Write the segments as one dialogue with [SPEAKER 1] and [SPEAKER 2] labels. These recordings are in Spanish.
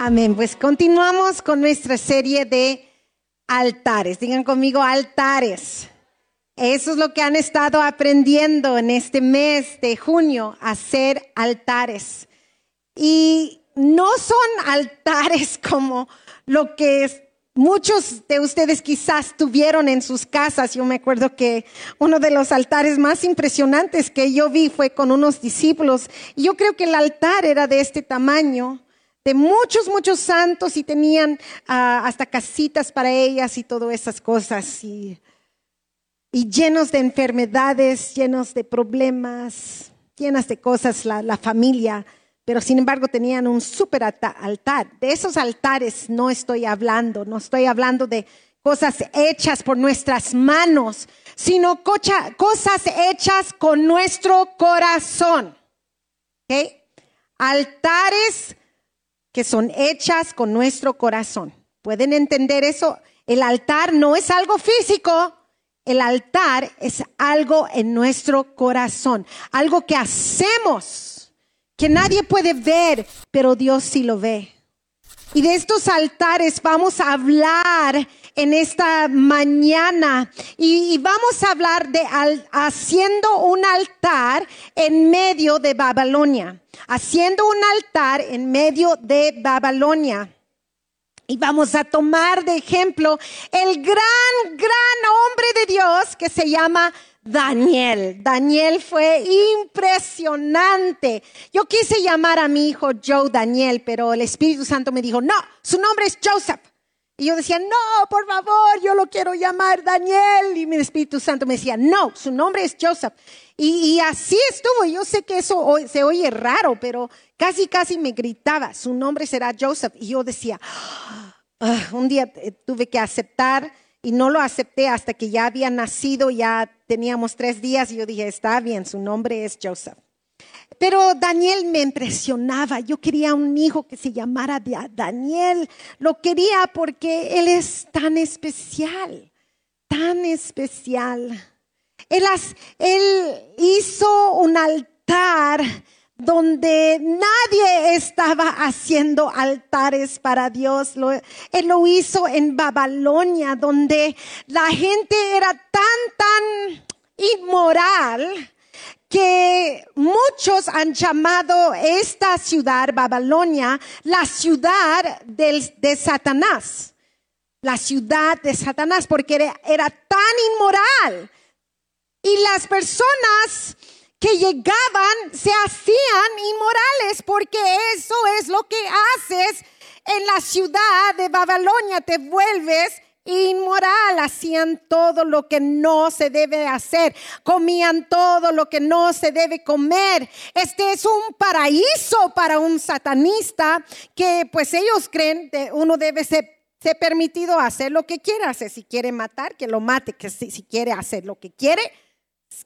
[SPEAKER 1] Amén. Pues continuamos con nuestra serie de altares. Digan conmigo altares. Eso es lo que han estado aprendiendo en este mes de junio, hacer altares. Y no son altares como lo que muchos de ustedes quizás tuvieron en sus casas. Yo me acuerdo que uno de los altares más impresionantes que yo vi fue con unos discípulos. Yo creo que el altar era de este tamaño de muchos, muchos santos y tenían ah, hasta casitas para ellas y todas esas cosas. Y y llenos de enfermedades, llenos de problemas, llenas de cosas la, familia, pero sin embargo tenían un super altar. De esos altares no estoy hablando, no estoy hablando de cosas hechas por nuestras manos, sino cosas hechas con nuestro corazón. Altares que son hechas con nuestro corazón. ¿Pueden entender eso? El altar no es algo físico, el altar es algo en nuestro corazón, algo que hacemos, que nadie puede ver, pero Dios sí lo ve. Y de estos altares vamos a hablar en esta mañana y, vamos a hablar de haciendo un altar en medio de Babilonia, haciendo un altar en medio de Babilonia. Y vamos a tomar de ejemplo el gran, gran hombre de Dios que se llama Daniel. Daniel fue impresionante. Yo quise llamar a mi hijo Joe Daniel, pero el Espíritu Santo me dijo, no, su nombre es Joseph. Y yo decía, no, por favor, yo lo quiero llamar Daniel. Y mi Espíritu Santo me decía, no, su nombre es Joseph. Y, así estuvo. Yo sé que eso se oye raro, pero casi, casi me gritaba, su nombre será Joseph. Y yo decía, ah, un día eh, tuve que aceptar y no lo acepté hasta que ya había nacido, ya teníamos tres días y yo dije, está bien, su nombre es Joseph. Pero Daniel me impresionaba. Yo quería un hijo que se llamara Daniel. Lo quería porque él es tan especial, tan especial. Él, hizo un altar donde nadie estaba haciendo altares para Dios. él lo hizo en Babilonia, donde la gente era tan, tan inmoral que muchos han llamado esta ciudad, Babilonia, la ciudad de Satanás. La ciudad de Satanás, porque era tan inmoral y las personas que llegaban se hacían inmorales porque eso es lo que haces en la ciudad de Babilonia, te vuelves inmoral, hacían todo lo que no se debe hacer, comían todo lo que no se debe comer. Este es un paraíso para un satanista que pues ellos creen que uno debe ser, permitido hacer lo que quiere hacer, si quiere matar, que lo mate, que si quiere hacer lo que quiere,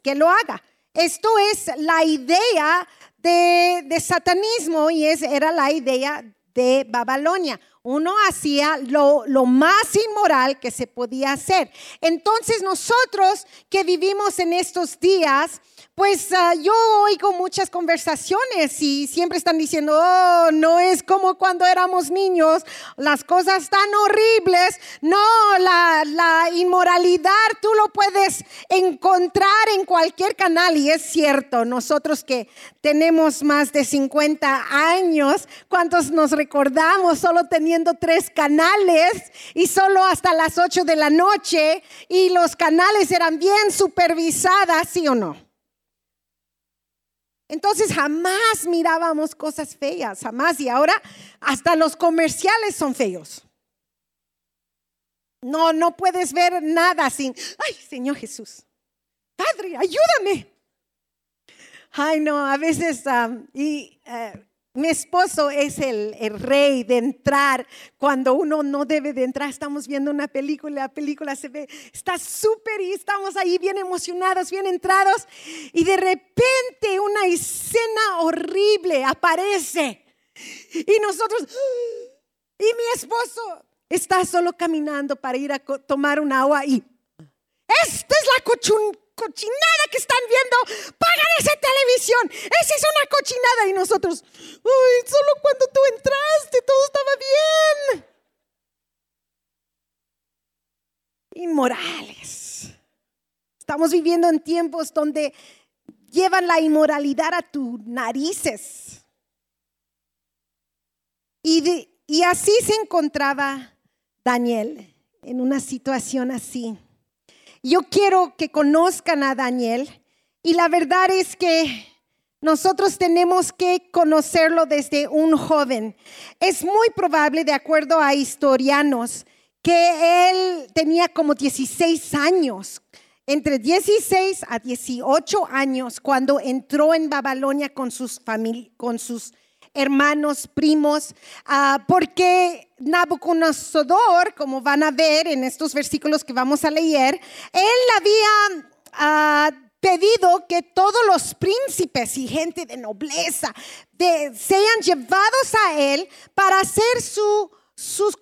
[SPEAKER 1] que lo haga. Esto es la idea de, satanismo y es, era la idea de Babilonia. Uno hacía lo, lo, más inmoral que se podía hacer. Entonces nosotros que vivimos en estos días, pues ah, yo oigo muchas conversaciones y siempre están diciendo, oh, no es como cuando éramos niños, las cosas tan horribles. No, la, la inmoralidad tú lo puedes encontrar en cualquier canal y es cierto, nosotros que tenemos más de 50 años, ¿cuántos nos recordamos solo teniendo tres canales y solo hasta las 8 de la noche y los canales eran bien supervisadas, sí o no? Entonces jamás mirábamos cosas feas, jamás. Y ahora hasta los comerciales son feos. No, no puedes ver nada sin, ay, Señor Jesús, Padre, ayúdame. Ay, no, a veces, y eh, mi esposo es el, rey de entrar cuando uno no debe de entrar. Estamos viendo una película, la película se ve, está súper y estamos ahí bien emocionados, bien entrados. Y de repente una escena horrible aparece. Y nosotros, y mi esposo está solo caminando para ir a tomar un agua y esta es la cochun, cochinada que están viendo, pagan esa televisión, esa es una cochinada. Y nosotros, solo cuando tú entraste todo estaba bien. Inmorales. Estamos viviendo en tiempos donde llevan la inmoralidad a tus narices. Y así se encontraba Daniel en una situación así. Yo quiero que conozcan a Daniel y la verdad es que nosotros tenemos que conocerlo desde un joven. Es muy probable, de acuerdo a historianos, que él tenía como 16 años, entre 16 a 18 años, cuando entró en Babilonia con sus, con sus hermanos, primos, ah, porque Nabucodonosor, como van a ver en estos versículos que vamos a leer, él había ah, pedido que todos los príncipes y gente de nobleza sean llevados a él para hacer sus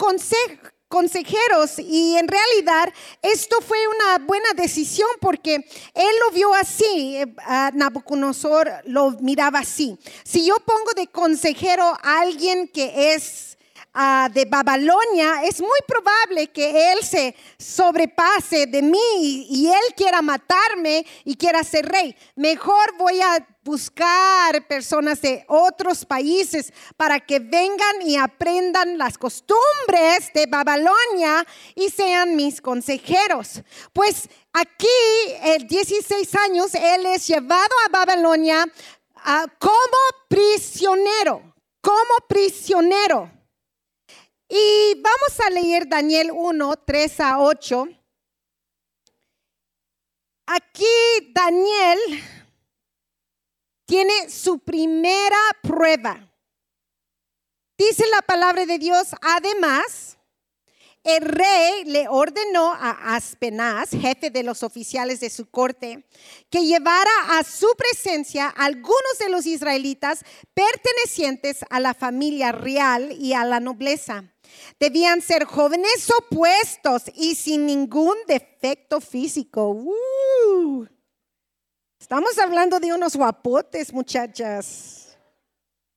[SPEAKER 1] consejeros y en realidad esto fue una buena decisión porque él lo vio así, eh, Nabucodonosor lo miraba así. Si yo pongo de consejero a alguien que es de Babilonia, es muy probable que él se sobrepase de mí y él quiera matarme y quiera ser rey. Mejor voy a buscar personas de otros países para que vengan y aprendan las costumbres de Babilonia y sean mis consejeros. Pues aquí, el 16 años, él es llevado a Babilonia ah, como prisionero, como prisionero. Y vamos a leer Daniel 1, 3 a 8. Aquí Daniel tiene su primera prueba. Dice la palabra de Dios, además, el rey le ordenó a Aspenaz, jefe de los oficiales de su corte, que llevara a su presencia algunos de los israelitas pertenecientes a la familia real y a la nobleza Debían ser jóvenes opuestos y sin ningún defecto físico. Uh. Estamos hablando de unos guapotes, muchachas.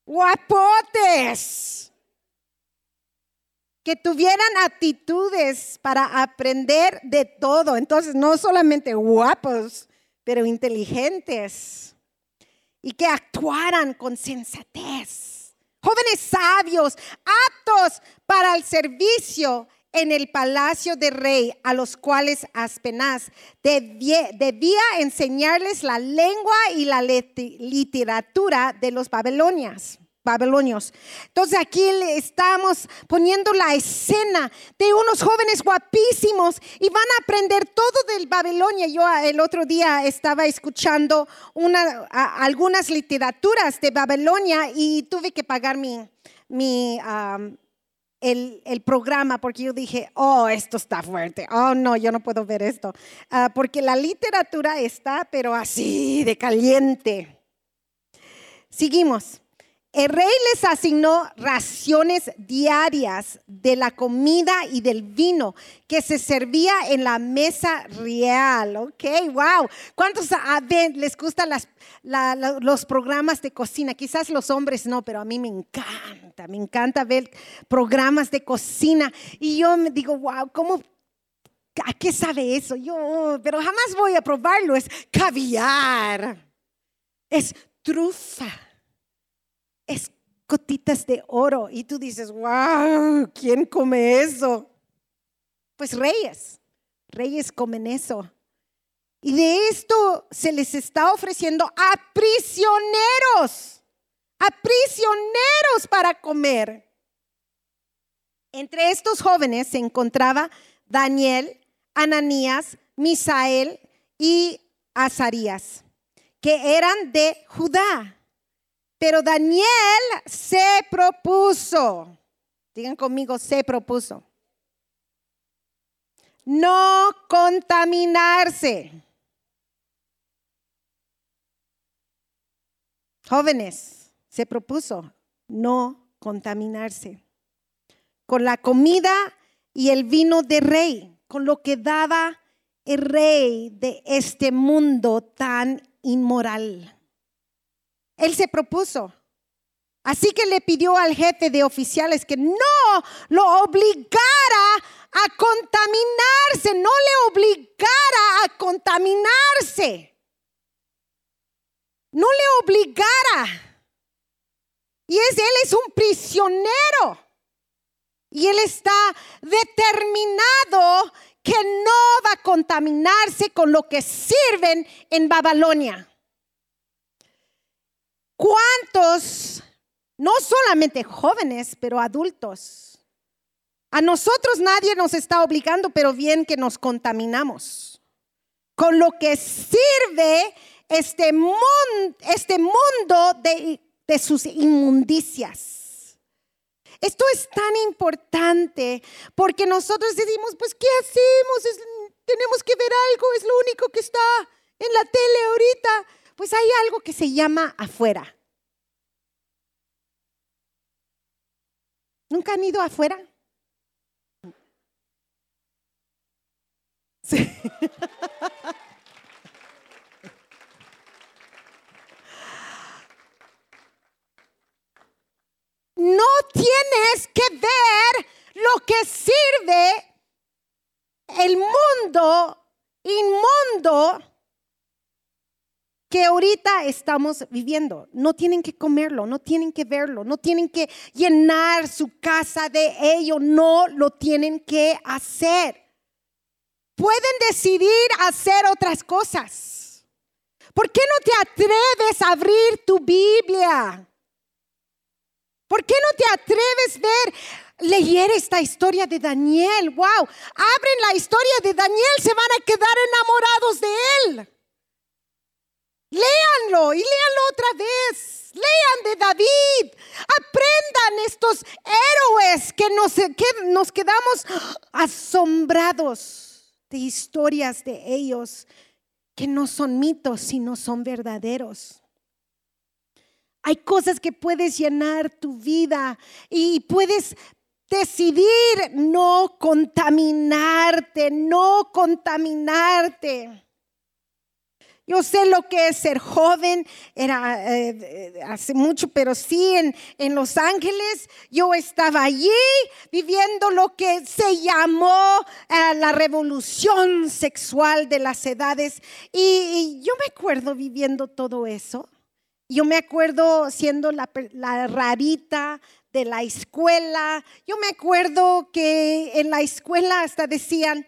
[SPEAKER 1] Guapotes. Que tuvieran actitudes para aprender de todo. Entonces, no solamente guapos, pero inteligentes. Y que actuaran con sensatez jóvenes sabios, aptos para el servicio en el palacio del rey, a los cuales Aspenaz debía, debía enseñarles la lengua y la literatura de los babilonias babilonios. Entonces aquí estamos poniendo la escena de unos jóvenes guapísimos y van a aprender todo del Babilonia. Yo ah, el otro día estaba escuchando una, algunas literaturas de Babilonia y tuve que pagar mi, mi el, programa porque yo dije, oh, esto está fuerte, oh, no, yo no puedo ver esto, ah, porque la literatura está, pero así de caliente. Seguimos. El rey les asignó raciones diarias de la comida y del vino que se servía en la mesa real. Ok, wow. ¿Cuántos les gustan los programas de cocina? Quizás los hombres no, pero a mí me encanta. Me encanta ver programas de cocina. Y yo me digo, wow, ¿cómo ¿A qué sabe eso? Yo, pero jamás voy a probarlo. Es caviar. Es trufa de oro. Y tú dices, wow, ¿quién come eso? Pues reyes, reyes comen eso. Y de esto se les está ofreciendo a prisioneros, a prisioneros para comer. Entre estos jóvenes se encontraba Daniel, Ananías, Misael y Azarías, que eran de Judá. Pero Daniel se propuso, digan conmigo, se propuso, no contaminarse. Jóvenes, se propuso no contaminarse con la comida y el vino de rey, con lo que daba el rey de este mundo tan inmoral. Él se propuso. Así que le pidió al jefe de oficiales que no lo obligara a contaminarse, no le obligara a contaminarse. No le obligara. Y es, él es un prisionero. Y él está determinado que no va a contaminarse con lo que sirven en Babilonia. ¿Cuántos, no solamente jóvenes, pero adultos? A nosotros nadie nos está obligando, pero bien que nos contaminamos con lo que sirve este, este mundo de, de sus inmundicias. Esto es tan importante porque nosotros decimos, pues, ¿qué hacemos? tenemos que ver algo, es lo único que está en la tele ahorita. Pues hay algo que se llama afuera. ¿Nunca han ido afuera? No tienes que ver lo que sirve el mundo inmundo que ahorita estamos viviendo. No tienen que comerlo, no tienen que verlo, no tienen que llenar su casa de ello, no lo tienen que hacer. Pueden decidir hacer otras cosas. ¿Por qué no te atreves a abrir tu Biblia? ¿Por qué no te atreves a ver, leer esta historia de Daniel? ¡Wow! Abren la historia de Daniel, se van a quedar enamorados de él. Léanlo y léanlo otra vez. Lean de David. Aprendan estos héroes que nos, que nos quedamos asombrados de historias de ellos que no son mitos, sino son verdaderos. Hay cosas que puedes llenar tu vida y puedes decidir no contaminarte, no contaminarte. Yo sé lo que es ser joven, era eh, hace mucho, pero sí en, Los Ángeles yo estaba allí viviendo lo que se llamó eh, la revolución sexual de las edades y yo me acuerdo viviendo todo eso. Yo me acuerdo siendo la, rarita de la escuela. Yo me acuerdo que en la escuela hasta decían,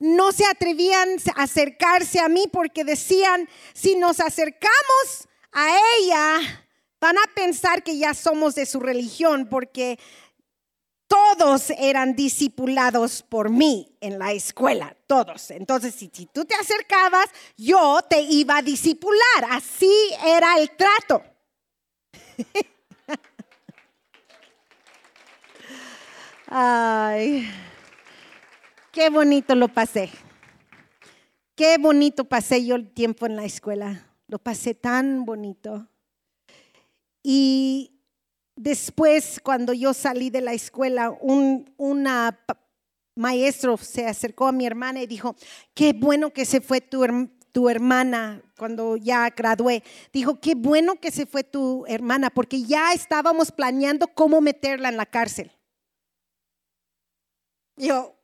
[SPEAKER 1] no se atrevían a acercarse a mí porque decían, si nos acercamos a ella, van a pensar que ya somos de su religión porque todos eran discipulados por mí en la escuela, todos. Entonces, si, tú te acercabas, yo te iba a discipular. Así era el trato. Ay, qué bonito lo pasé. Qué bonito pasé yo el tiempo en la escuela. Lo pasé tan bonito. Y Después, cuando yo salí de la escuela, un maestro se acercó a mi hermana y dijo, qué bueno que se fue tu, tu hermana cuando ya gradué. Dijo, qué bueno que se fue tu hermana, porque ya estábamos planeando cómo meterla en la cárcel. Yo,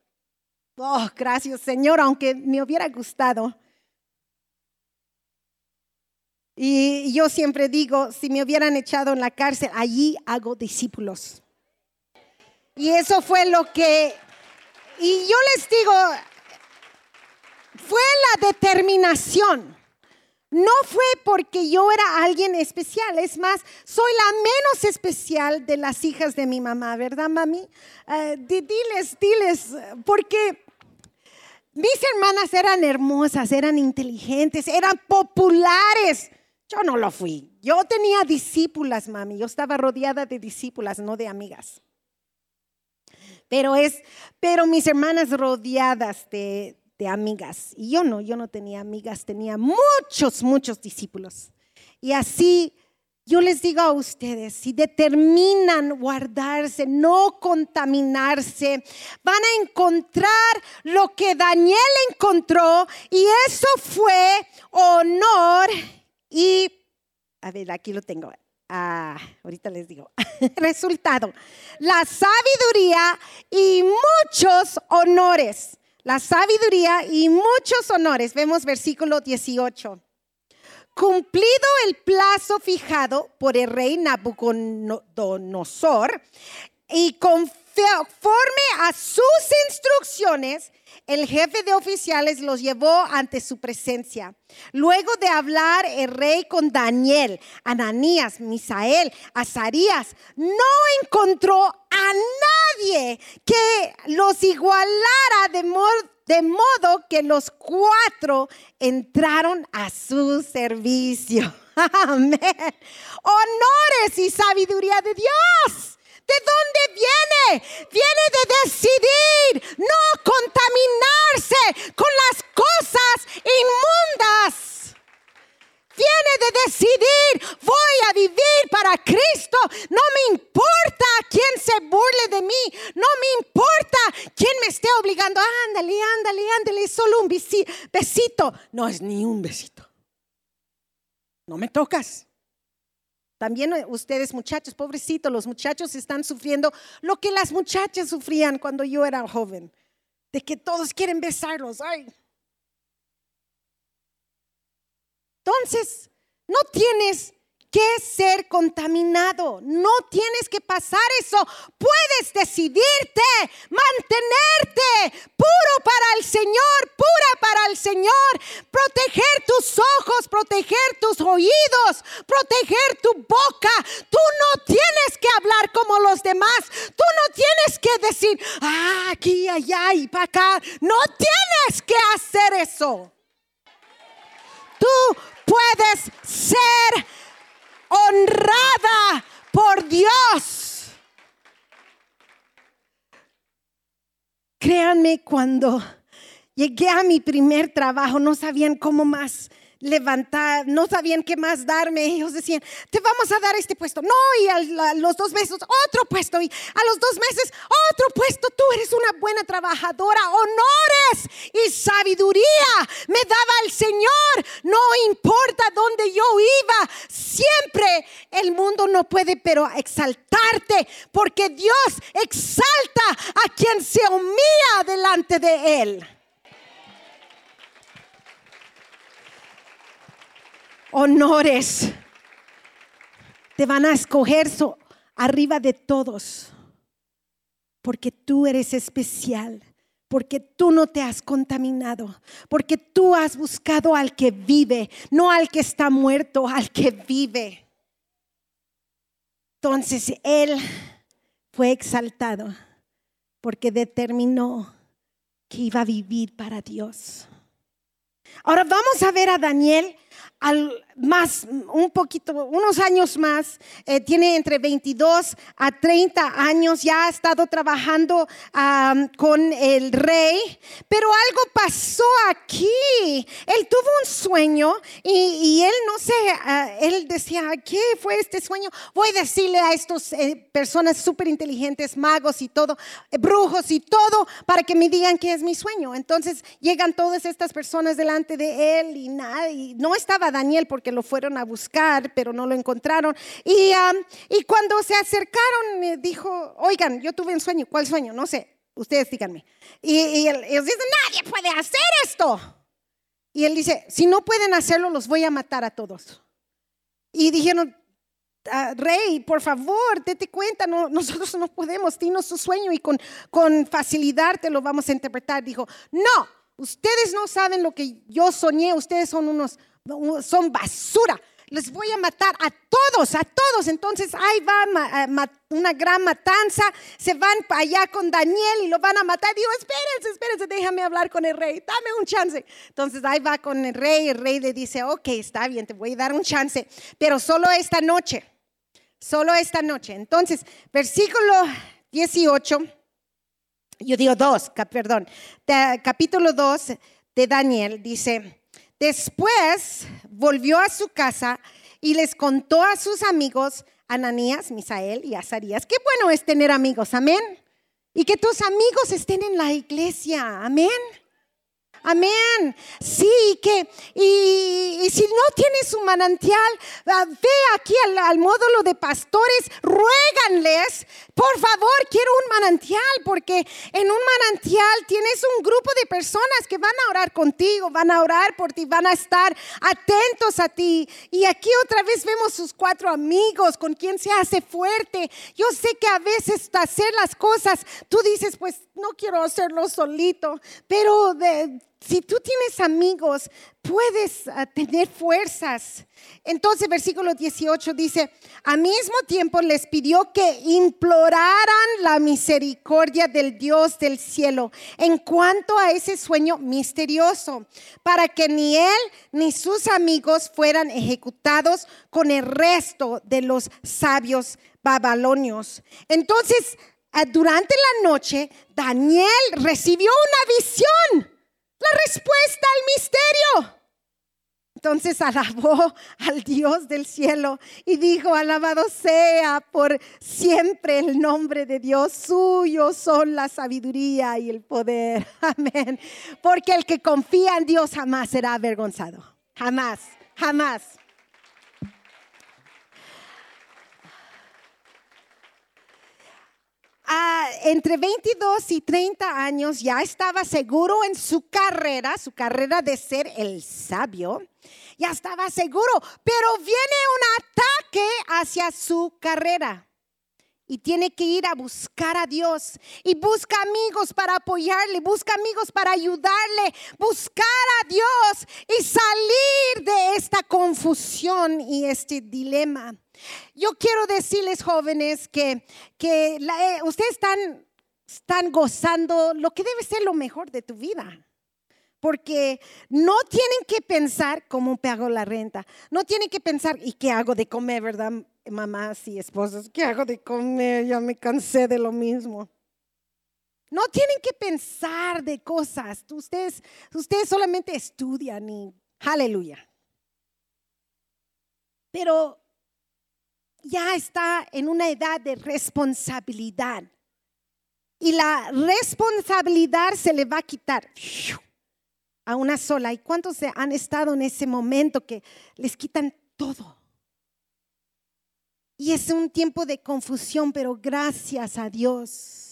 [SPEAKER 1] oh, gracias Señor, aunque me hubiera gustado. Y yo siempre digo, si me hubieran echado en la cárcel, allí hago discípulos. Y eso fue lo que, y yo les digo, fue la determinación. No fue porque yo era alguien especial, es más, soy la menos especial de las hijas de mi mamá, ¿verdad, mami? Eh, diles, diles, porque mis hermanas eran hermosas, eran inteligentes, eran populares. Yo no lo fui. Yo tenía discípulas, mami. Yo estaba rodeada de discípulas, no de amigas. Pero es, pero mis hermanas rodeadas de, de amigas. Y yo no, yo no tenía amigas, tenía muchos, muchos discípulos. Y así yo les digo a ustedes, si determinan guardarse, no contaminarse, van a encontrar lo que Daniel encontró y eso fue honor y, a ver, aquí lo tengo, Ah, ahorita les digo. Resultado. La sabiduría y muchos honores. La sabiduría y muchos honores. Vemos versículo 18. Cumplido el plazo fijado por el rey Nabucodonosor y conforme a sus instrucciones, el jefe de oficiales los llevó ante su presencia. Luego de hablar el rey con Daniel, Ananías, Misael, Azarías, no encontró a nadie que los igualara de modo, de modo que los cuatro entraron a su servicio. Amén. Honores y sabiduría de Dios. ¿De dónde viene? Viene de decidir no contaminarse con las cosas inmundas. Viene de decidir, voy a vivir para Cristo. No me importa quién se burle de mí. No me importa quién me esté obligando. Ándale, ándale, ándale. Solo un besito. No es ni un besito. No me tocas. También eh, ustedes muchachos, pobrecitos, los muchachos están sufriendo lo que las muchachas sufrían cuando yo era joven, de que todos quieren besarlos. Ay. Entonces, no tienes que ser contaminado. No tienes que pasar eso. Puedes decidirte, mantenerte puro para el Señor, pura para el Señor. Proteger tus ojos, proteger tus oídos, proteger tu boca. Tú no tienes que hablar como los demás. Tú no tienes que decir, ah, aquí, allá y para acá. No tienes que hacer eso. Tú puedes ser honrada por Dios. Créanme, cuando llegué a mi primer trabajo, no sabían cómo más levantar, no sabían qué más darme. Ellos decían, te vamos a dar este puesto. No, y a, los dos meses otro puesto. Y a los dos meses otro puesto. Tú eres una buena trabajadora. Honores y sabiduría me daba el Señor. No importa dónde yo iba. Siempre el mundo no puede, pero exaltarte. Porque Dios exalta a quien se humilla delante de Él. Honores. Te van a escoger arriba de todos. Porque tú eres especial. Porque tú no te has contaminado. Porque tú has buscado al que vive, no al que está muerto, al que vive. Entonces Él fue exaltado porque determinó que iba a vivir para Dios. Ahora vamos a ver a Daniel al más, un poquito, unos años más, eh, tiene entre 22 a 30 años, ya ha estado trabajando con el rey, pero algo pasó aquí. Él tuvo un sueño y, él no sé, ah, él decía, ¿qué fue este sueño? Voy a decirle a estas eh, personas súper inteligentes, magos y todo, eh, brujos y todo, para que me digan qué es mi sueño. Entonces llegan todas estas personas delante de él y, nada, y no estaba Daniel porque que lo fueron a buscar, pero no lo encontraron. Y, y cuando se acercaron, me dijo, oigan, yo tuve un sueño, ¿cuál sueño? No sé, ustedes díganme. Y, y ellos dicen, nadie puede hacer esto. Y él dice, si no pueden hacerlo, los voy a matar a todos. Y dijeron, ah, Rey, por favor, date cuenta, no, nosotros no podemos, dinos su sueño y con, con facilidad te lo vamos a interpretar. Dijo, no, ustedes no saben lo que yo soñé, ustedes son unos son basura. Les voy a matar a todos, a todos. Entonces ahí va eh, una gran matanza. Se van allá con Daniel y lo van a matar. Digo, espérense, espérense, déjame hablar con el rey. Dame un chance. Entonces ahí va con el rey. El rey le dice, ok, está bien, te voy a dar un chance. Pero solo esta noche. Solo esta noche. Entonces, versículo 18. Yo digo 2, perdón. capítulo 2 de Daniel dice Después volvió a su casa y les contó a sus amigos, Ananías, Misael y Azarías, qué bueno es tener amigos, amén. Y que tus amigos estén en la iglesia, amén. Amén. Sí, que, y, si no tienes un manantial, ah, ve aquí al, módulo de pastores, ruéganles, por favor, quiero un manantial, porque en un manantial tienes un grupo de personas que van a orar contigo, van a orar por ti, van a estar atentos a ti. Y aquí otra vez vemos sus cuatro amigos con quien se hace fuerte. Yo sé que a veces hacer las cosas, tú dices, pues no quiero hacerlo solito, pero si tú tienes amigos, puedes ah, tener fuerzas. Entonces, versículo 18 dice, al mismo tiempo les pidió que imploraran la misericordia del Dios del cielo en cuanto a ese sueño misterioso, para que ni él ni sus amigos fueran ejecutados con el resto de los sabios babilonios. Entonces, durante la noche, Daniel recibió una visión la respuesta al misterio. Entonces alabó al Dios del cielo y dijo, alabado sea por siempre el nombre de Dios, suyo son la sabiduría y el poder. Amén. Porque el que confía en Dios jamás será avergonzado. Jamás, jamás. Entre 22 y 30 años ya estaba seguro en su carrera, su carrera de ser el sabio, ya estaba seguro, pero viene un ataque hacia su carrera. Y tiene que ir a buscar a Dios. Y busca amigos para apoyarle, busca amigos para ayudarle, buscar a Dios y salir de esta confusión y este dilema. Yo quiero decirles, jóvenes, que, que eh, ustedes están, están gozando lo que debe ser lo mejor de tu vida. Porque no tienen que pensar cómo pago la renta. No tienen que pensar, ¿y qué hago de comer, verdad, mamás y esposas? ¿Qué hago de comer? Ya me cansé de lo mismo. No tienen que pensar de cosas. Ustedes, ustedes solamente estudian y aleluya. Pero ya está en una edad de responsabilidad. Y la responsabilidad se le va a quitar a una sola. ¿Y cuántos han estado en ese momento que les quitan todo? Y es un tiempo de confusión, pero gracias a Dios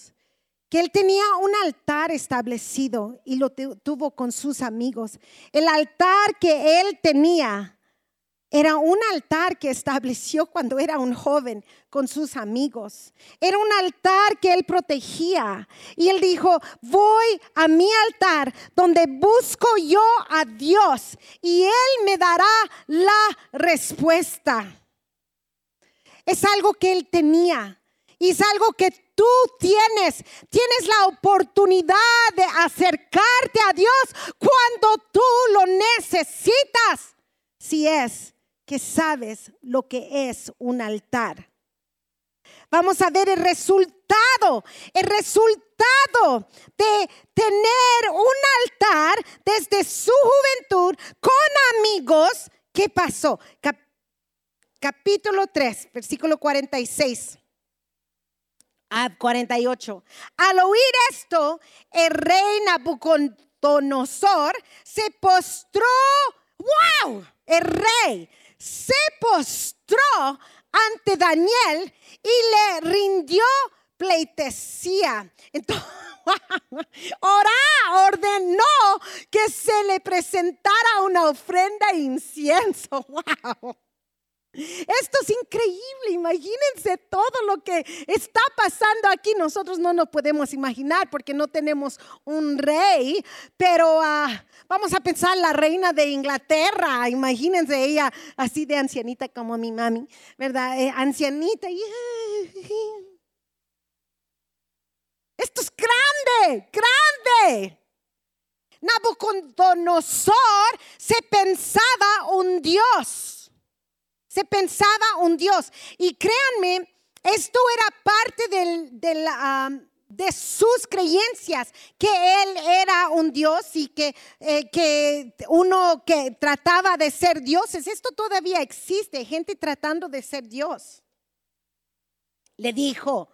[SPEAKER 1] que él tenía un altar establecido y lo tuvo con sus amigos. El altar que él tenía era un altar que estableció cuando era un joven con sus amigos. Era un altar que él protegía. Y él dijo, voy a mi altar donde busco yo a Dios y él me dará la respuesta. Es algo que él tenía. Y es algo que tú tienes. Tienes la oportunidad de acercarte a Dios cuando tú lo necesitas. Si es que sabes lo que es un altar. Vamos a ver el resultado, el resultado de tener un altar desde su juventud con amigos. ¿Qué pasó? capítulo 3, versículo 46 a 48. Al oír esto, el rey Nabucodonosor se postró. ¡Wow! El rey se postró ante Daniel y le rindió pleitesía. Entonces, Ora ordenó que se le presentara una ofrenda de incienso. Wow. Esto es increíble, imagínense todo lo que está pasando aquí. Nosotros no nos podemos imaginar porque no tenemos un rey, pero ah, vamos a pensar la reina de Inglaterra, imagínense ella así de ancianita como mi mami, ¿verdad? Eh, ancianita. Esto es grande, grande. Nabucodonosor se pensaba un dios se pensaba un Dios. Y créanme, esto era parte de sus creencias, que Él era un Dios y que, eh, que uno que trataba de ser dioses. Esto todavía existe, gente tratando de ser Dios. Le dijo,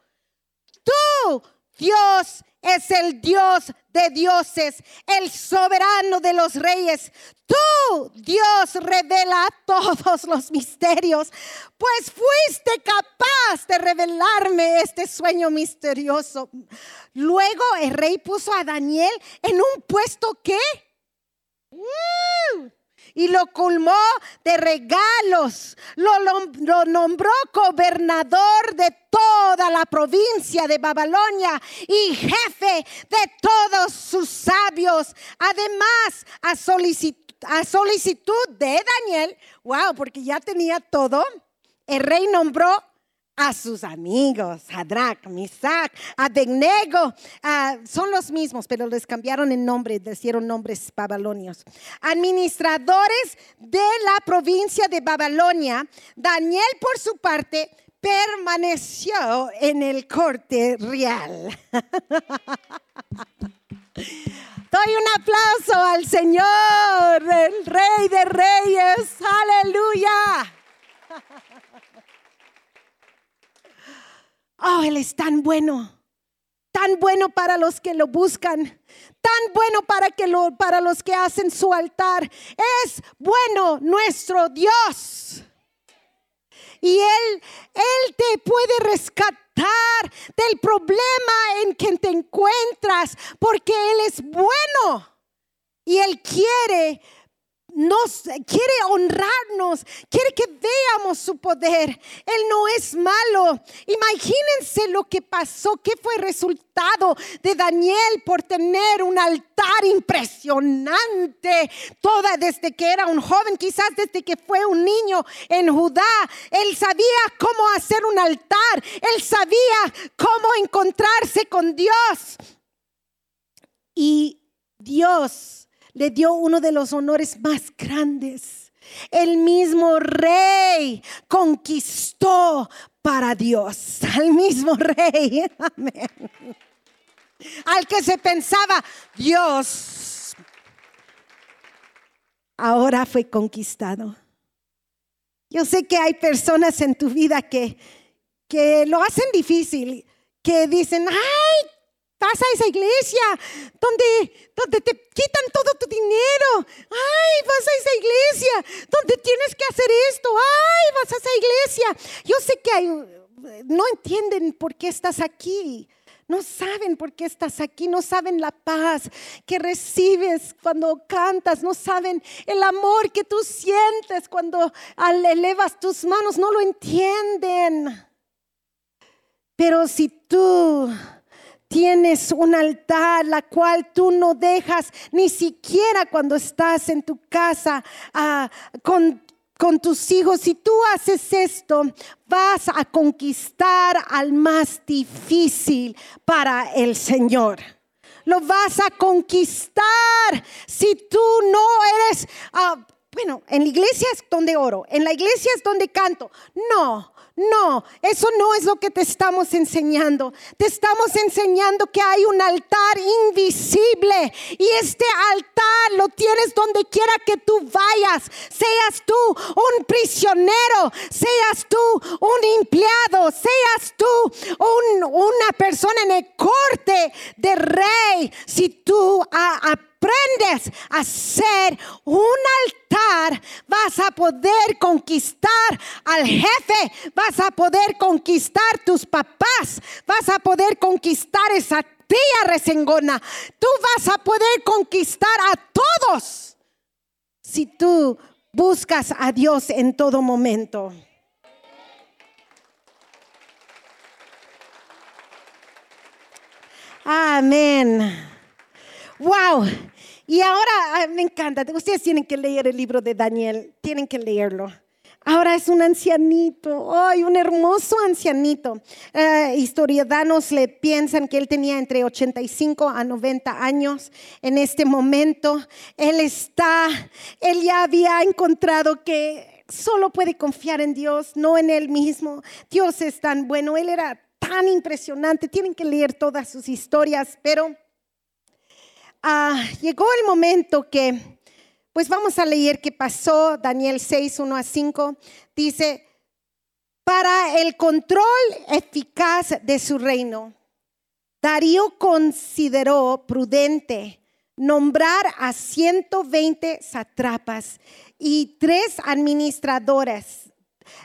[SPEAKER 1] tú Dios es el Dios de dioses, el soberano de los reyes. Tú, Dios, revela todos los misterios, pues fuiste capaz de revelarme este sueño misterioso. Luego el rey puso a Daniel en un puesto que... ¡Uh! Y lo colmó de regalos. Lo, nombró gobernador de toda la provincia de Babilonia y jefe de todos sus sabios. Además, a solicitud, a solicitud de Daniel, wow, porque ya tenía todo, el rey nombró a sus amigos, Hadrach, Misach, Abednego, son los mismos, pero les cambiaron el nombre, les dieron nombres babilonios. Administradores de la provincia de Babilonia, Daniel por su parte permaneció en el corte real. Doy un aplauso al Señor, el Rey de Reyes. Aleluya. Oh, Él es tan bueno, tan bueno para los que lo buscan, tan bueno para, que lo, para los que hacen su altar. Es bueno nuestro Dios. Y Él, Él te puede rescatar del problema en que te encuentras, porque Él es bueno. Y Él quiere nos quiere honrarnos, quiere que veamos su poder. Él no es malo. Imagínense lo que pasó, qué fue el resultado de Daniel por tener un altar impresionante, toda desde que era un joven, quizás desde que fue un niño en Judá. Él sabía cómo hacer un altar, él sabía cómo encontrarse con Dios. Y Dios le dio uno de los honores más grandes. El mismo rey conquistó para Dios, al mismo rey. Amén. Al que se pensaba, Dios, ahora fue conquistado. Yo sé que hay personas en tu vida que, que lo hacen difícil, que dicen, ay, Vas a esa iglesia donde, donde te quitan todo tu dinero. Ay, vas a esa iglesia donde tienes que hacer esto. Ay, vas a esa iglesia. Yo sé que hay, no entienden por qué estás aquí. No saben por qué estás aquí, no saben la paz que recibes cuando cantas, no saben el amor que tú sientes cuando elevas tus manos, no lo entienden. Pero si tú tienes un altar, la cual tú no dejas ni siquiera cuando estás en tu casa ah, con, tus hijos. Si tú haces esto, vas a conquistar al más difícil para el Señor lo vas a conquistar si tú no eres, ah, bueno, en la iglesia es donde oro, en la iglesia es donde canto. No, no, eso no es lo que te estamos enseñando. Te estamos enseñando que hay un altar invisible y este altar tienes donde quiera que tú vayas. Seas tú un prisionero, seas tú un empleado, seas tú una persona en el corte de rey. Si tú aprendes a ser un altar, vas a poder conquistar al jefe, vas a poder conquistar tus papás, vas a poder conquistar esa tía resengona, tú vas a poder conquistar a todos si tú buscas a Dios en todo momento. Amén. Wow. Y ahora ah, me encanta, ustedes tienen que leer el libro de Daniel, tienen que leerlo. Ahora es un ancianito, ¡ay, un hermoso ancianito! Eh, historiadanos le piensan que él tenía entre 85 a 90 años en este momento. Él está, él ya había encontrado que solo puede confiar en Dios, no en él mismo. Dios es tan bueno, él era tan impresionante. Tienen que leer todas sus historias, pero Ah, llegó el momento que, pues vamos a leer qué pasó, Daniel 6, 1 a 5, dice, para el control eficaz de su reino, Darío consideró prudente nombrar a 120 satrapas y tres administradores,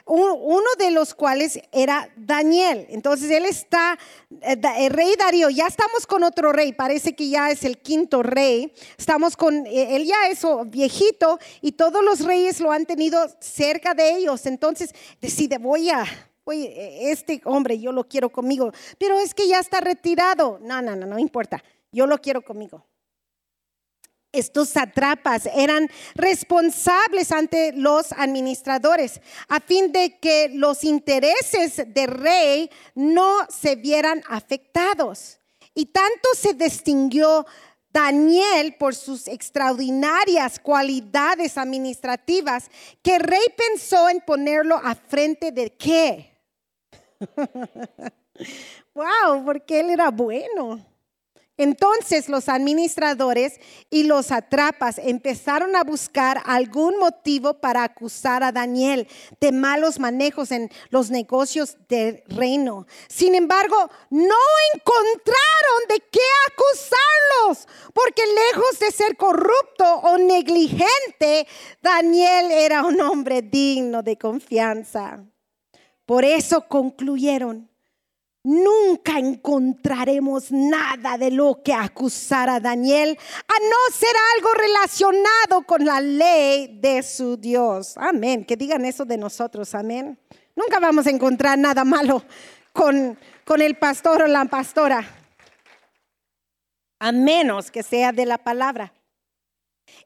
[SPEAKER 1] uno de los cuales era Daniel. Entonces él está, eh, el rey Darío, ya estamos con otro rey, parece que ya es el quinto rey, estamos con, eh, él ya es viejito y todos los reyes lo han tenido cerca de ellos. Entonces decide, voy a, oye, este hombre yo lo quiero conmigo, pero es que ya está retirado. No, no, no, no importa, yo lo quiero conmigo. Estos satrapas eran responsables ante los administradores a fin de que los intereses del rey no se vieran afectados. Y tanto se distinguió Daniel por sus extraordinarias cualidades administrativas que el rey pensó en ponerlo a frente de qué? wow, porque él era bueno. Entonces los administradores y los atrapas empezaron a buscar algún motivo para acusar a Daniel de malos manejos en los negocios del reino. Sin embargo, no encontraron de qué acusarlos, porque lejos de ser corrupto o negligente, Daniel era un hombre digno de confianza. Por eso concluyeron, nunca encontraremos nada de lo que acusar a Daniel, a no ser algo relacionado con la ley de su Dios. Amén. Que digan eso de nosotros, amén. Nunca vamos a encontrar nada malo con, con el pastor o la pastora, a menos que sea de la palabra.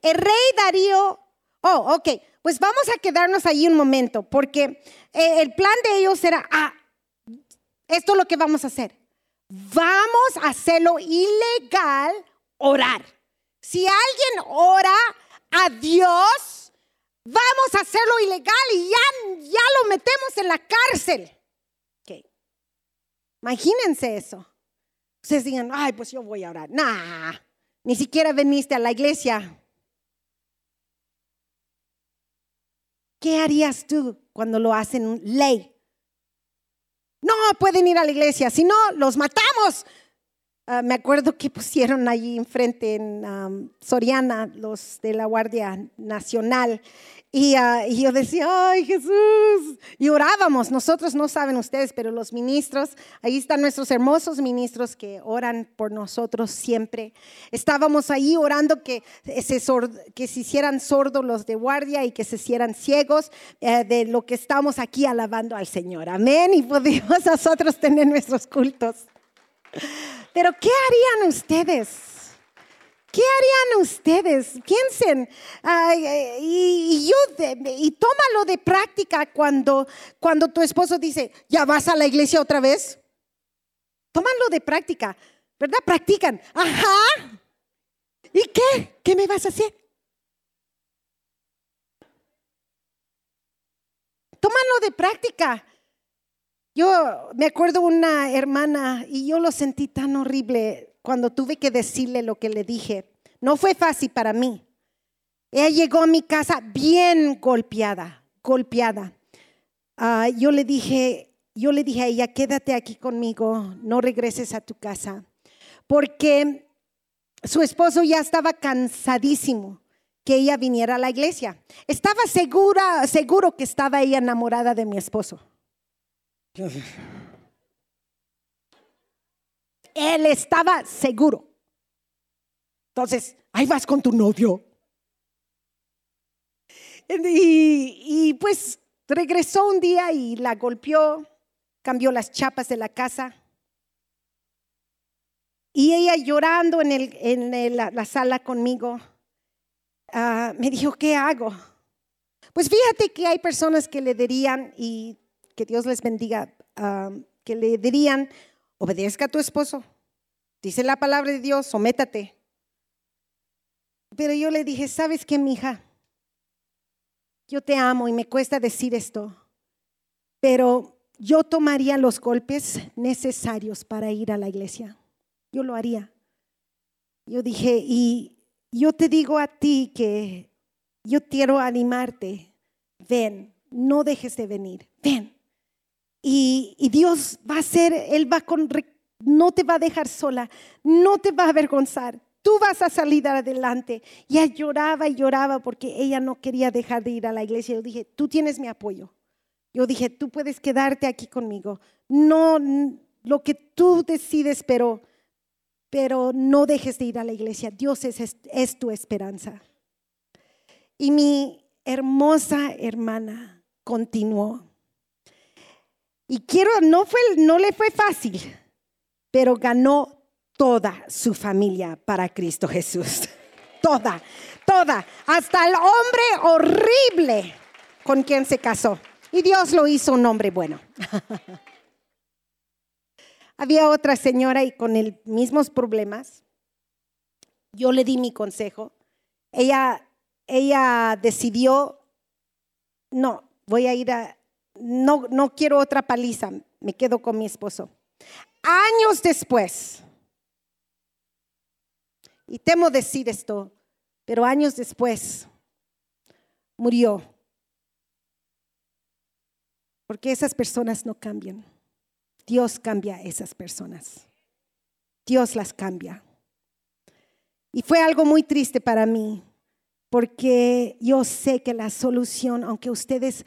[SPEAKER 1] El rey Darío, oh, ok, pues vamos a quedarnos ahí un momento, porque eh, el plan de ellos era, ah, esto es lo que vamos a hacer. Vamos a hacerlo ilegal, orar. Si alguien ora a Dios, vamos a hacerlo ilegal y ya, ya lo metemos en la cárcel. Imagínense eso. Ustedes digan, ay, pues yo voy a orar. Nah, ni siquiera viniste a la iglesia. ¿Qué harías tú cuando lo hacen ley? No pueden ir a la iglesia, si no, los matamos. Ah, me acuerdo que pusieron allí enfrente en Soriana los de la Guardia Nacional Y, yo decía, ay Jesús, y orábamos, nosotros no saben ustedes, pero los ministros, ahí están nuestros hermosos ministros que oran por nosotros siempre. Estábamos ahí orando que se, que se hicieran sordos los de guardia y que se hicieran ciegos eh, de lo que estamos aquí alabando al Señor. Amén. Y podemos nosotros tener nuestros cultos. Pero ¿qué harían ustedes? ¿Qué harían ustedes? Piensen y, yo y tómalo de práctica cuando, cuando tu esposo dice, ¿ya vas a la iglesia otra vez? Tómalo de práctica, ¿verdad? Practican. Ajá. ¿Y qué? ¿Qué me vas a hacer? Tómalo de práctica. Yo me acuerdo una hermana y yo lo sentí tan horrible cuando tuve que decirle lo que le dije. No fue fácil para mí. Ella llegó a mi casa bien golpeada, golpeada. Ah, yo le dije, yo le dije a ella, quédate aquí conmigo, no regreses a tu casa, porque su esposo ya estaba cansadísimo que ella viniera a la iglesia. Estaba segura, seguro que estaba ella enamorada de mi esposo. Él estaba seguro. Entonces, ahí vas con tu novio. Y, pues regresó un día y la golpeó, cambió las chapas de la casa. Y ella llorando en, la, sala conmigo, ah, me dijo, ¿qué hago? Pues fíjate que hay personas que le dirían, y que Dios les bendiga, ah, que le dirían, obedezca a tu esposo. Dice la palabra de Dios, sométate. Pero yo le dije, ¿sabes qué, mija? Yo te amo y me cuesta decir esto, pero yo tomaría los golpes necesarios para ir a la iglesia. Yo lo haría. Yo dije, y yo te digo a ti que yo quiero animarte. Ven, no dejes de venir. Ven. Y, Dios va a hacer, Él va a no te va a dejar sola, no te va a avergonzar. Tú vas a salir adelante. Y ella lloraba y lloraba porque ella no quería dejar de ir a la iglesia. Yo dije, tú tienes mi apoyo. Yo dije, tú puedes quedarte aquí conmigo. No lo que tú decides, pero, pero no dejes de ir a la iglesia. Dios es, tu esperanza. Y mi hermosa hermana continuó. Y quiero, no, fue, no le fue fácil, pero ganó toda su familia para Cristo Jesús. Toda, toda, hasta el hombre horrible con quien se casó. Y Dios lo hizo un hombre bueno. Había otra señora y con el mismos problemas. Yo le di mi consejo. Ella, ella decidió, no, voy a ir a, no, no quiero otra paliza, me quedo con mi esposo. Años después, y temo decir esto, pero años después murió. Porque esas personas no cambian. Dios cambia a esas personas. Dios las cambia. Y fue algo muy triste para mí, porque yo sé que la solución, aunque ustedes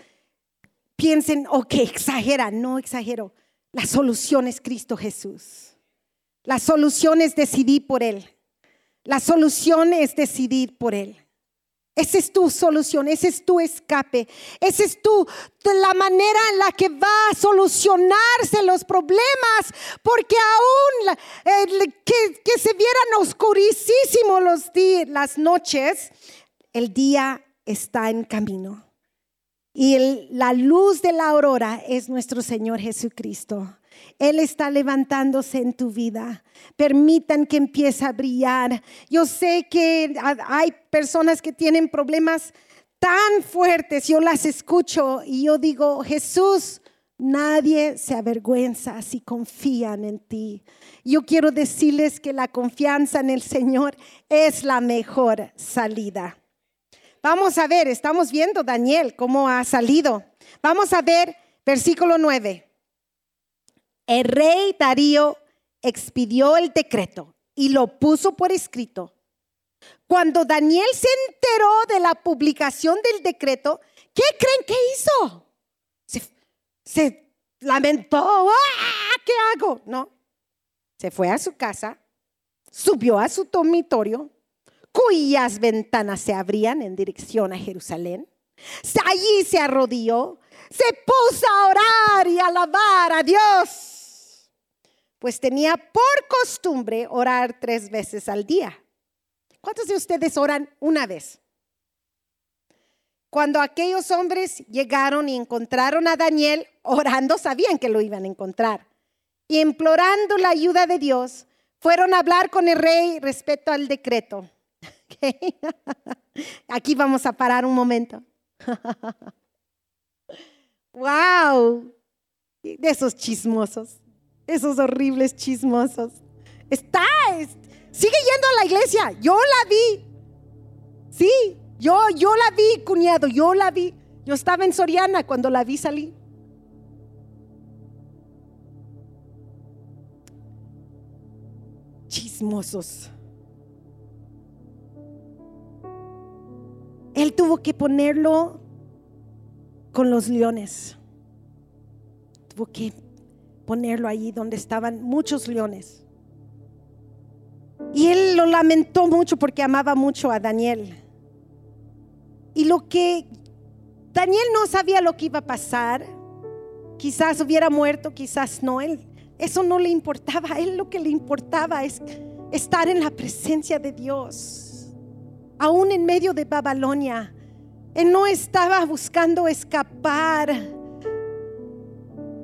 [SPEAKER 1] piensen, ok, exagera, no exagero, la solución es Cristo Jesús. La solución es decidir por Él. La solución es decidir por Él. Esa es tu solución, ese es tu escape, esa es tu, la manera en la que va a solucionarse los problemas, porque aún que, se vieran oscurísimos los días, las noches, el día está en camino. Y la luz de la aurora es nuestro Señor Jesucristo. Él está levantándose en tu vida. Permitan que empiece a brillar. Yo sé que hay personas que tienen problemas tan fuertes. Yo las escucho y yo digo, Jesús, nadie se avergüenza si confían en ti. Yo quiero decirles que la confianza en el Señor es la mejor salida. Vamos a ver, estamos viendo Daniel cómo ha salido. Vamos a ver versículo 9 el rey Darío expidió el decreto y lo puso por escrito. Cuando Daniel se enteró de la publicación del decreto, ¿qué creen que hizo? Se, lamentó, ¡Ah, ¿qué hago? No, se fue a su casa, subió a su dormitorio, cuyas ventanas se abrían en dirección a Jerusalén. Allí se arrodilló, se puso a orar y a alabar a Dios pues tenía por costumbre orar tres veces al día. ¿Cuántos de ustedes oran una vez? Cuando aquellos hombres llegaron y encontraron a Daniel orando, sabían que lo iban a encontrar. Y implorando la ayuda de Dios, fueron a hablar con el rey respecto al decreto. Aquí vamos a parar un momento. ¡Wow! De esos chismosos esos horribles chismosos. Está, sigue yendo a la iglesia. Yo la vi. Sí, yo, yo la vi, cuñado, yo la vi. Yo estaba en Soriana cuando la vi salir. Chismosos. Él tuvo que ponerlo con los leones. Tuvo que ponerlo allí donde estaban muchos leones. Y él lo lamentó mucho porque amaba mucho a Daniel. Y lo que Daniel no sabía lo que iba a pasar, quizás hubiera muerto, quizás no, él eso no le importaba, a él lo que le importaba es estar en la presencia de Dios. Aún en medio de Babilonia, él no estaba buscando escapar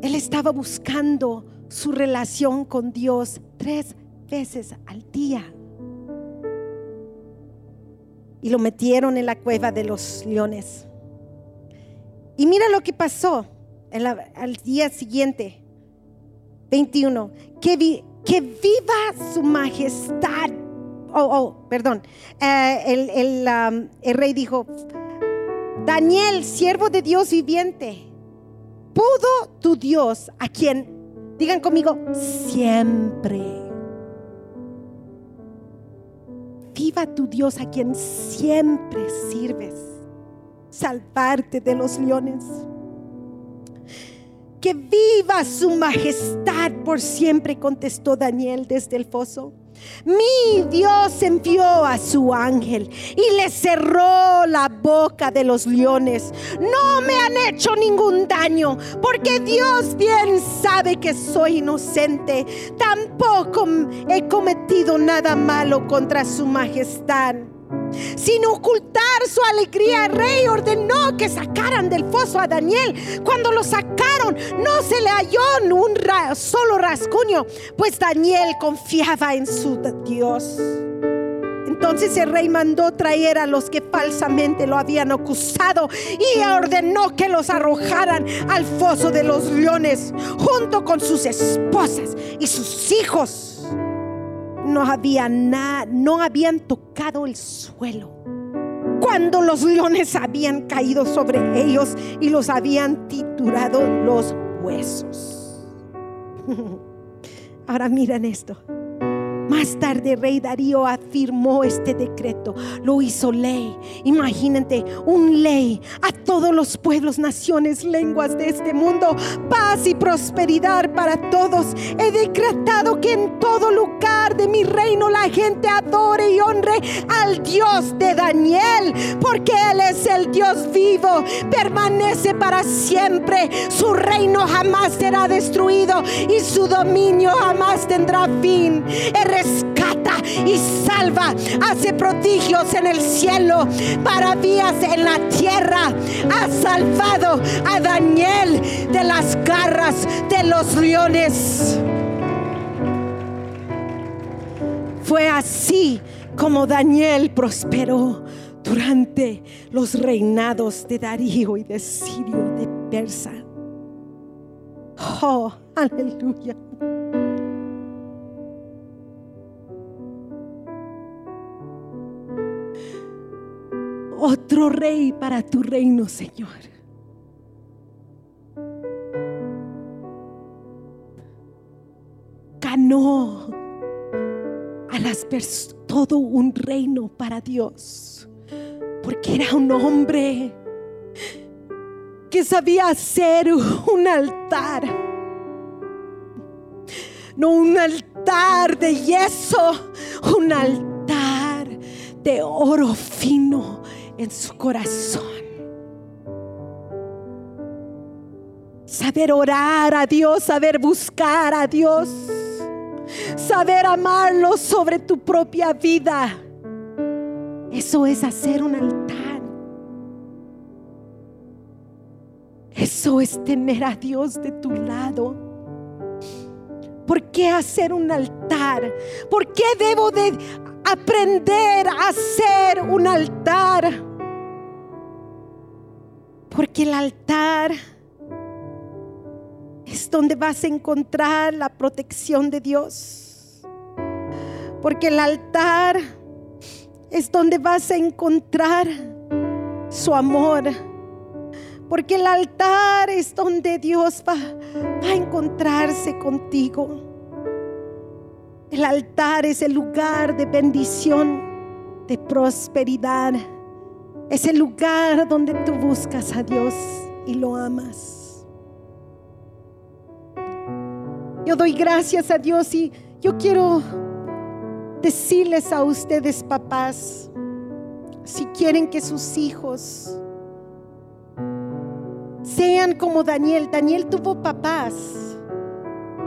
[SPEAKER 1] él estaba buscando su relación con Dios tres veces al día. Y lo metieron en la cueva de los leones. Y mira lo que pasó al día siguiente, 21, que, viva su majestad. Oh, oh, perdón. Eh, um, el rey dijo, Daniel, siervo de Dios viviente, ¿Pudo tu Dios, a quien Digan conmigo, siempre. Viva tu Dios a quien siempre sirves. Salvarte de los leones. Que viva su majestad por siempre, contestó Daniel desde el foso. Mi Dios envió a su ángel y le cerró la boca de los leones. No me han hecho ningún daño porque Dios bien sabe que soy inocente. Tampoco he cometido nada malo contra su majestad. Sin ocultar su alegría, el rey ordenó que sacaran del foso a Daniel. Cuando lo sacaron, no se le halló un solo rasguño, pues Daniel confiaba en su Dios. Entonces el rey mandó traer a los que falsamente lo habían acusado y ordenó que los arrojaran al foso de los leones junto con sus esposas y sus hijos no nada, no habían tocado el suelo. Cuando los leones habían caído sobre ellos y los habían titurado los huesos. Ahora miren esto. Más tarde Rey Darío afirmó este decreto, lo hizo ley. Imagínate, un ley a todos los pueblos, naciones, lenguas de este mundo, paz y prosperidad para todos. He decretado que en todo lugar de mi reino la gente adore y honre al Dios de Daniel, porque Él es el Dios vivo, permanece para siempre. Su reino jamás será destruido y su dominio jamás tendrá fin rescata y salva, hace prodigios en el cielo, maravillas en la tierra. Ha salvado a Daniel de las garras de los leones. Fue así como Daniel prosperó durante los reinados de Darío y de Sirio, de Persa. Oh, aleluya. Otro rey para tu reino, Señor. Ganó a las personas todo un reino para Dios, porque era un hombre que sabía hacer un altar. No un altar de yeso, un altar de oro fino en su corazón. Saber orar a Dios, saber buscar a Dios, saber amarlo sobre tu propia vida. Eso es hacer un altar. Eso es tener a Dios de tu lado. ¿Por qué hacer un altar? ¿Por qué debo de aprender a hacer un altar? Porque el altar es donde vas a encontrar la protección de Dios. Porque el altar es donde vas a encontrar su amor. Porque el altar es donde Dios va, a encontrarse contigo. El altar es el lugar de bendición, de prosperidad. Es el lugar donde tú buscas a Dios y lo amas. Yo doy gracias a Dios y yo quiero decirles a ustedes, papás, si quieren que sus hijos sean como Daniel. Daniel tuvo papás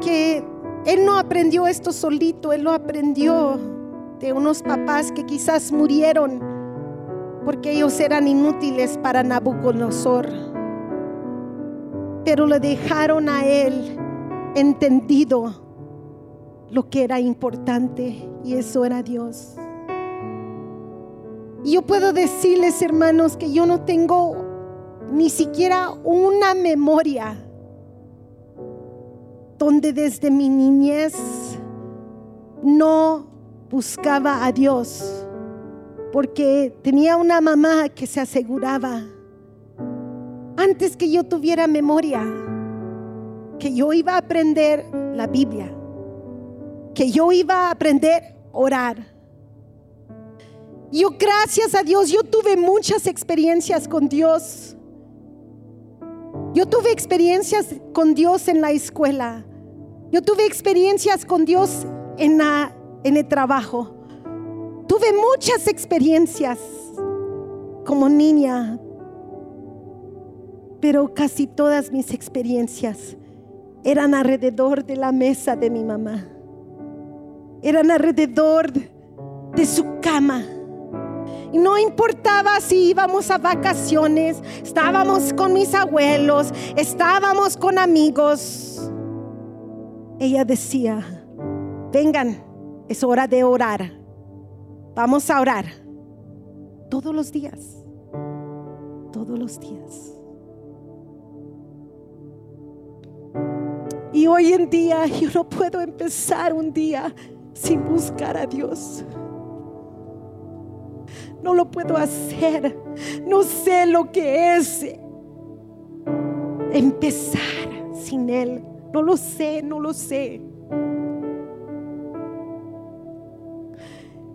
[SPEAKER 1] que él no aprendió esto solito, él lo aprendió de unos papás que quizás murieron porque ellos eran inútiles para Nabucodonosor. Pero le dejaron a él entendido lo que era importante y eso era Dios. Y yo puedo decirles, hermanos, que yo no tengo ni siquiera una memoria donde desde mi niñez no buscaba a Dios porque tenía una mamá que se aseguraba, antes que yo tuviera memoria,
[SPEAKER 2] que yo iba a aprender la Biblia, que yo iba a aprender a orar. Yo, gracias a Dios, yo tuve muchas experiencias con Dios. Yo tuve experiencias con Dios en la escuela. Yo tuve experiencias con Dios en, la, en el trabajo. Tuve muchas experiencias como niña, pero casi todas mis experiencias eran alrededor de la mesa de mi mamá. Eran alrededor de su cama. Y no importaba si íbamos a vacaciones, estábamos con mis abuelos, estábamos con amigos. Ella decía, vengan, es hora de orar. Vamos a orar todos los días, todos los días. Y hoy en día yo no puedo empezar un día sin buscar a Dios. No lo puedo hacer. No sé lo que es empezar sin Él. No lo sé, no lo sé.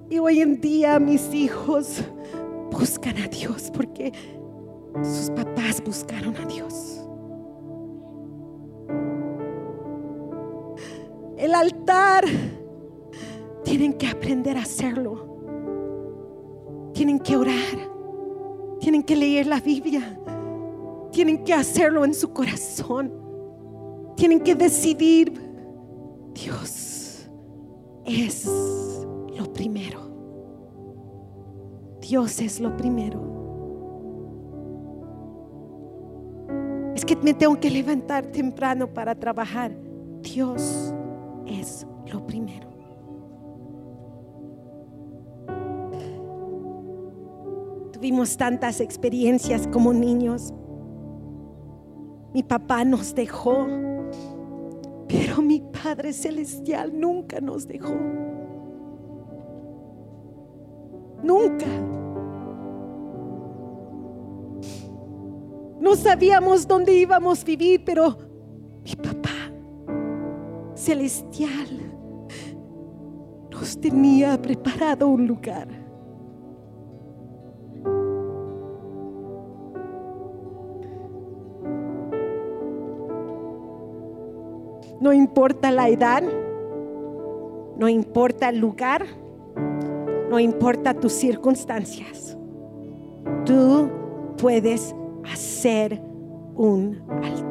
[SPEAKER 2] Y hoy en día mis hijos buscan a Dios porque sus papás buscaron a Dios. El altar tienen que aprender a hacerlo. Tienen que orar. Tienen que leer la Biblia. Tienen que hacerlo en su corazón. Tienen que decidir, Dios es lo primero. Dios es lo primero. Es que me tengo que levantar temprano para trabajar. Dios es lo primero. Tuvimos tantas experiencias como niños. Mi papá nos dejó, pero mi Padre Celestial nunca nos dejó. Nunca. No sabíamos dónde íbamos a vivir, pero mi papá celestial nos tenía preparado un lugar. No importa la edad, no importa el lugar, no importa tus circunstancias. Tú puedes hacer un altar.